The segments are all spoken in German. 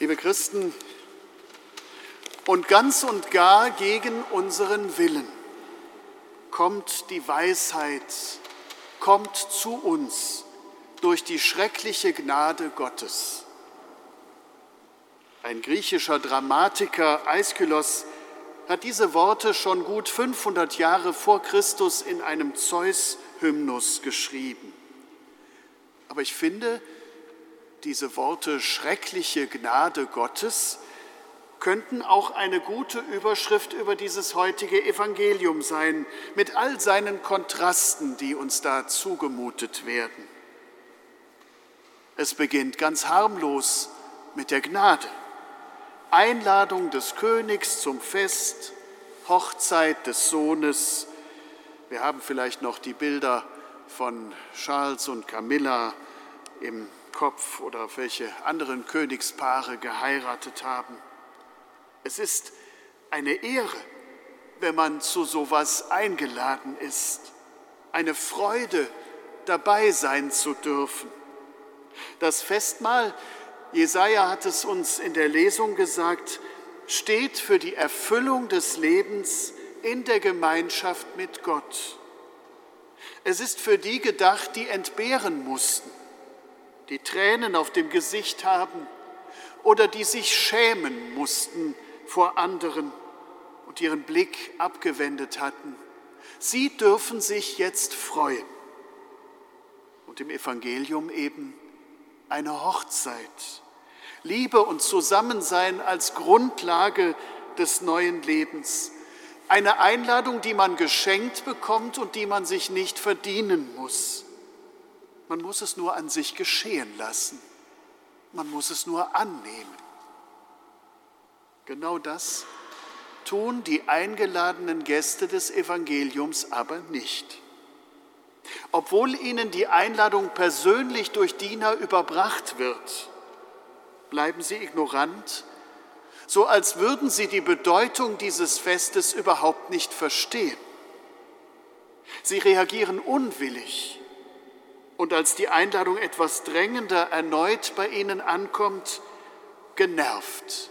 Liebe Christen, und ganz und gar gegen unseren Willen kommt die Weisheit, kommt zu uns durch die schreckliche Gnade Gottes. Ein griechischer Dramatiker, Aeschylos, hat diese Worte schon gut 500 Jahre vor Christus in einem Zeus-Hymnus geschrieben. Aber ich finde, diese Worte schreckliche Gnade Gottes könnten auch eine gute Überschrift über dieses heutige Evangelium sein, mit all seinen Kontrasten, die uns da zugemutet werden. Es beginnt ganz harmlos mit der Gnade. Einladung des Königs zum Fest, Hochzeit des Sohnes. Wir haben vielleicht noch die Bilder von Charles und Camilla im Kopf oder welche anderen Königspaare geheiratet haben. Es ist eine Ehre, wenn man zu sowas eingeladen ist, eine Freude, dabei sein zu dürfen. Das Festmahl Jesaja hat es uns in der Lesung gesagt, steht für die Erfüllung des Lebens in der Gemeinschaft mit Gott. Es ist für die gedacht, die entbehren mussten, die Tränen auf dem Gesicht haben oder die sich schämen mussten vor anderen und ihren Blick abgewendet hatten. Sie dürfen sich jetzt freuen. Und im Evangelium eben eine Hochzeit. Liebe und Zusammensein als Grundlage des neuen Lebens. Eine Einladung, die man geschenkt bekommt und die man sich nicht verdienen muss. Man muss es nur an sich geschehen lassen. Man muss es nur annehmen. Genau das tun die eingeladenen Gäste des Evangeliums aber nicht. Obwohl ihnen die Einladung persönlich durch Diener überbracht wird, bleiben sie ignorant, so als würden sie die Bedeutung dieses Festes überhaupt nicht verstehen. Sie reagieren unwillig und als die Einladung etwas drängender erneut bei ihnen ankommt, genervt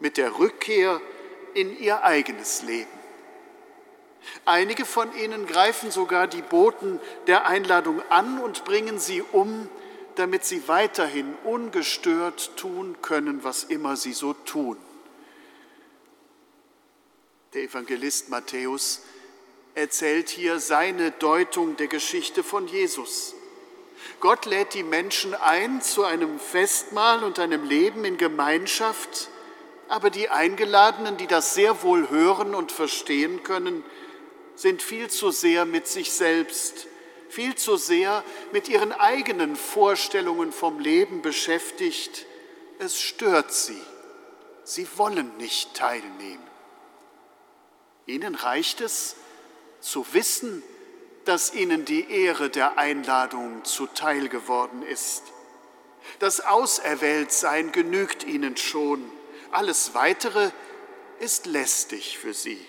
mit der Rückkehr in ihr eigenes Leben. Einige von ihnen greifen sogar die Boten der Einladung an und bringen sie um, damit sie weiterhin ungestört tun können, was immer sie so tun. Der Evangelist Matthäus erzählt hier seine Deutung der Geschichte von Jesus. Gott lädt die Menschen ein zu einem Festmahl und einem Leben in Gemeinschaft, aber die Eingeladenen, die das sehr wohl hören und verstehen können, sind viel zu sehr mit sich selbst, viel zu sehr mit ihren eigenen Vorstellungen vom Leben beschäftigt. Es stört sie. Sie wollen nicht teilnehmen. Ihnen reicht es zu wissen, dass ihnen die Ehre der Einladung zuteil geworden ist. Das Auserwähltsein genügt ihnen schon. Alles Weitere ist lästig für sie.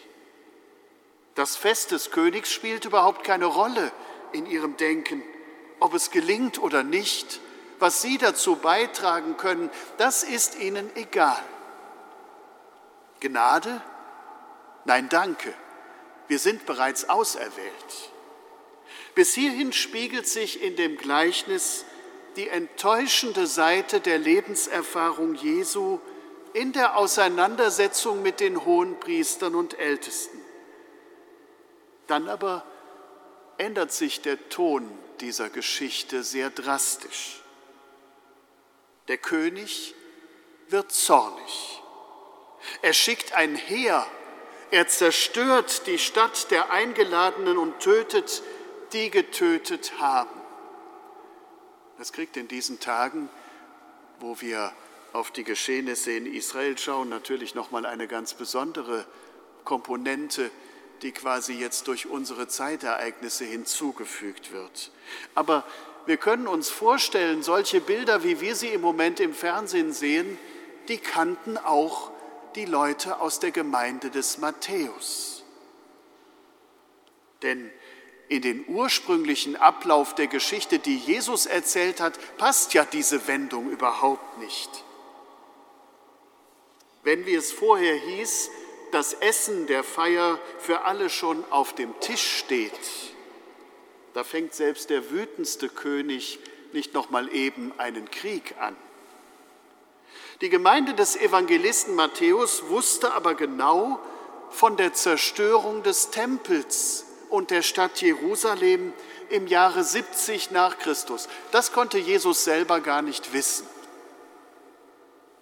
Das Fest des Königs spielt überhaupt keine Rolle in ihrem Denken. Ob es gelingt oder nicht, was sie dazu beitragen können, das ist ihnen egal. Gnade? Nein, danke. Wir sind bereits auserwählt. Bis hierhin spiegelt sich in dem Gleichnis die enttäuschende Seite der Lebenserfahrung Jesu in der Auseinandersetzung mit den Hohenpriestern und Ältesten. Dann aber ändert sich der Ton dieser Geschichte sehr drastisch. Der König wird zornig. Er schickt ein Heer, er zerstört die Stadt der Eingeladenen und tötet die getötet haben. Das kriegt in diesen Tagen, wo wir auf die Geschehnisse in Israel schauen, natürlich nochmal eine ganz besondere Komponente die quasi jetzt durch unsere Zeitereignisse hinzugefügt wird. Aber wir können uns vorstellen, solche Bilder, wie wir sie im Moment im Fernsehen sehen, die kannten auch die Leute aus der Gemeinde des Matthäus. Denn in den ursprünglichen Ablauf der Geschichte, die Jesus erzählt hat, passt ja diese Wendung überhaupt nicht. wenn, wie es vorher hieß, das Essen der Feier für alle schon auf dem Tisch steht, da fängt selbst der wütendste König nicht noch mal eben einen Krieg an. Die Gemeinde des Evangelisten Matthäus wusste aber genau von der Zerstörung des Tempels und der Stadt Jerusalem im Jahre 70 nach Christus. Das konnte Jesus selber gar nicht wissen.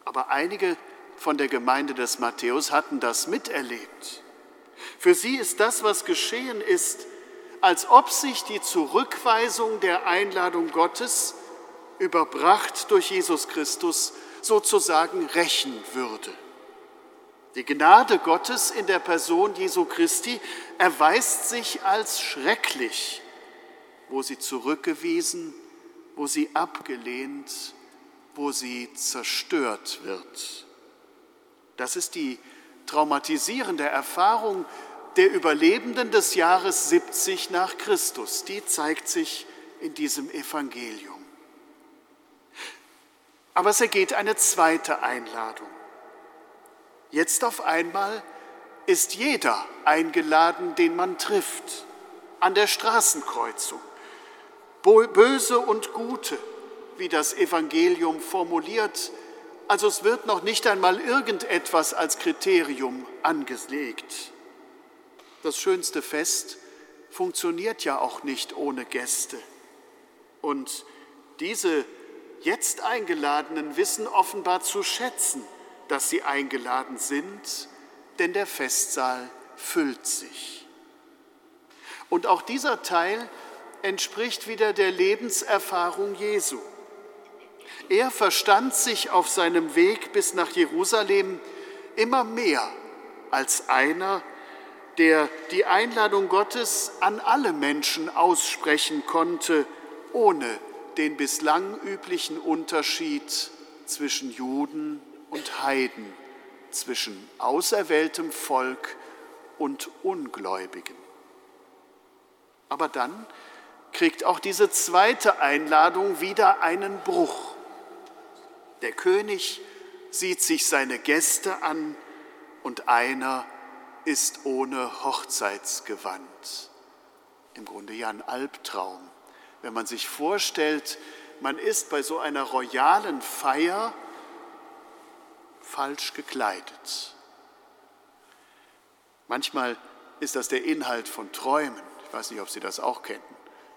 Aber einige von der Gemeinde des Matthäus hatten das miterlebt. Für sie ist das, was geschehen ist, als ob sich die Zurückweisung der Einladung Gottes, überbracht durch Jesus Christus, sozusagen rächen würde. Die Gnade Gottes in der Person Jesu Christi erweist sich als schrecklich, wo sie zurückgewiesen, wo sie abgelehnt, wo sie zerstört wird. Das ist die traumatisierende Erfahrung der Überlebenden des Jahres 70 nach Christus. Die zeigt sich in diesem Evangelium. Aber es ergeht eine zweite Einladung. Jetzt auf einmal ist jeder eingeladen, den man trifft, an der Straßenkreuzung. Böse und Gute, wie das Evangelium formuliert. Also es wird noch nicht einmal irgendetwas als Kriterium angelegt. Das schönste Fest funktioniert ja auch nicht ohne Gäste. Und diese jetzt Eingeladenen wissen offenbar zu schätzen, dass sie eingeladen sind, denn der Festsaal füllt sich. Und auch dieser Teil entspricht wieder der Lebenserfahrung Jesu. Er verstand sich auf seinem Weg bis nach Jerusalem immer mehr als einer, der die Einladung Gottes an alle Menschen aussprechen konnte, ohne den bislang üblichen Unterschied zwischen Juden und Heiden, zwischen auserwähltem Volk und Ungläubigen. Aber dann kriegt auch diese zweite Einladung wieder einen Bruch. Der König sieht sich seine Gäste an und einer ist ohne Hochzeitsgewand. Im Grunde ja ein Albtraum. Wenn man sich vorstellt, man ist bei so einer royalen Feier falsch gekleidet. Manchmal ist das der Inhalt von Träumen. Ich weiß nicht, ob Sie das auch kennen.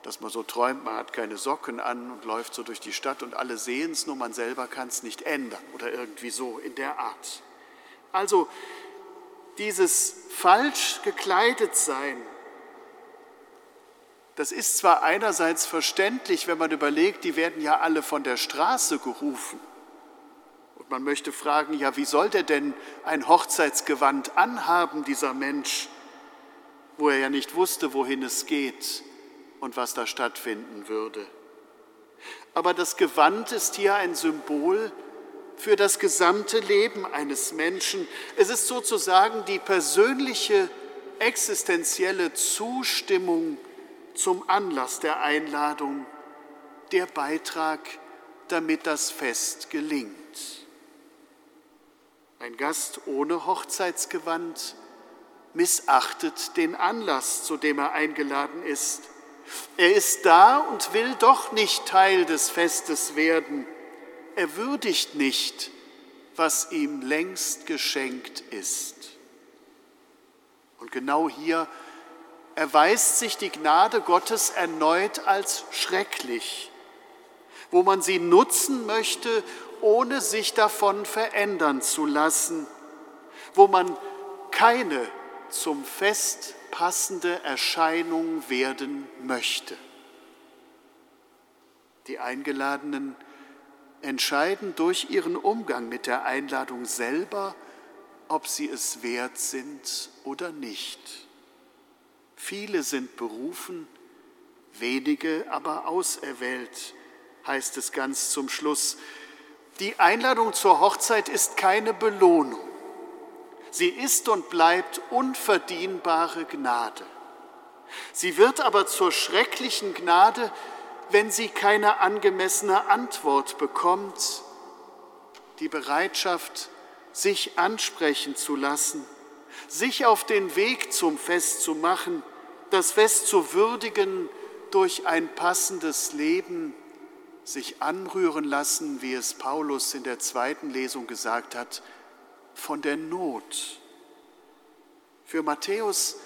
Dass man so träumt, man hat keine Socken an und läuft so durch die Stadt und alle sehen es, nur man selber kann es nicht ändern oder irgendwie so in der Art. Also dieses falsch gekleidet sein, das ist zwar einerseits verständlich, wenn man überlegt, die werden ja alle von der Straße gerufen. Und man möchte fragen, ja, wie soll der denn ein Hochzeitsgewand anhaben, dieser Mensch, wo er ja nicht wusste, wohin es geht und was da stattfinden würde. Aber das Gewand ist hier ein Symbol für das gesamte Leben eines Menschen. Es ist sozusagen die persönliche, existenzielle Zustimmung zum Anlass der Einladung, der Beitrag, damit das Fest gelingt. Ein Gast ohne Hochzeitsgewand missachtet den Anlass, zu dem er eingeladen ist. Er ist da und will doch nicht Teil des Festes werden er würdigt nicht, was ihm längst geschenkt ist. Und genau hier erweist sich die Gnade Gottes erneut als schrecklich, wo man sie nutzen möchte, ohne sich davon verändern zu lassen, wo man keine zum Fest passende Erscheinung werden möchte. Die Eingeladenen entscheiden durch ihren Umgang mit der Einladung selber, ob sie es wert sind oder nicht. Viele sind berufen, wenige aber auserwählt, heißt es ganz zum Schluss. Die Einladung zur Hochzeit ist keine Belohnung. Sie ist und bleibt unverdienbare Gnade. Sie wird aber zur schrecklichen Gnade, wenn sie keine angemessene Antwort bekommt, die Bereitschaft, sich ansprechen zu lassen, sich auf den Weg zum Fest zu machen, das Fest zu würdigen durch ein passendes Leben, sich anrühren lassen, wie es Paulus in der zweiten Lesung gesagt hat, von der Not. Für Matthäus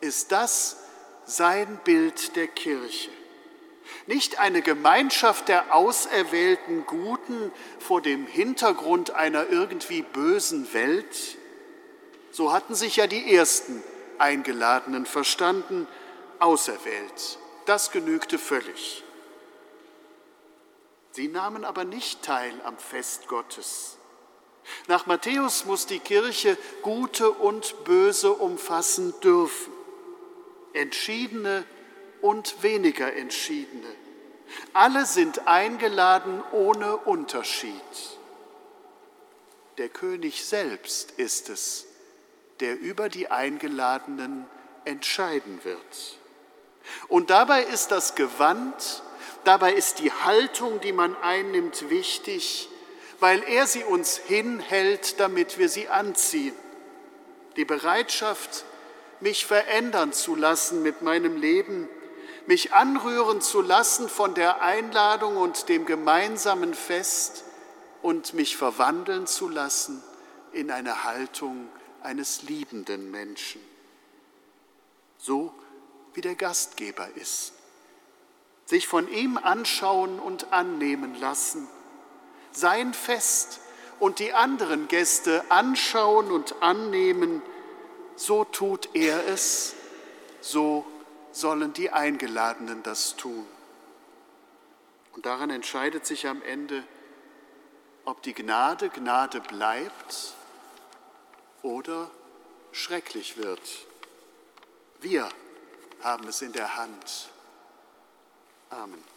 ist das sein Bild der Kirche. Nicht eine Gemeinschaft der auserwählten Guten vor dem Hintergrund einer irgendwie bösen Welt. So hatten sich ja die ersten Eingeladenen verstanden, auserwählt. Das genügte völlig. Sie nahmen aber nicht teil am Fest Gottes. Nach Matthäus muss die Kirche Gute und Böse umfassen dürfen, Entschiedene und weniger Entschiedene. Alle sind eingeladen ohne Unterschied. Der König selbst ist es, der über die Eingeladenen entscheiden wird. Und dabei ist das Gewand, dabei ist die Haltung, die man einnimmt, wichtig, weil er sie uns hinhält, damit wir sie anziehen. Die Bereitschaft, mich verändern zu lassen mit meinem Leben, mich anrühren zu lassen von der Einladung und dem gemeinsamen Fest und mich verwandeln zu lassen in eine Haltung eines liebenden Menschen. So wie der Gastgeber ist. Sich von ihm anschauen und annehmen lassen. Sein Fest und die anderen Gäste anschauen und annehmen, so tut er es, so sollen die Eingeladenen das tun. Und daran entscheidet sich am Ende, ob die Gnade Gnade bleibt oder schrecklich wird. Wir haben es in der Hand. Amen.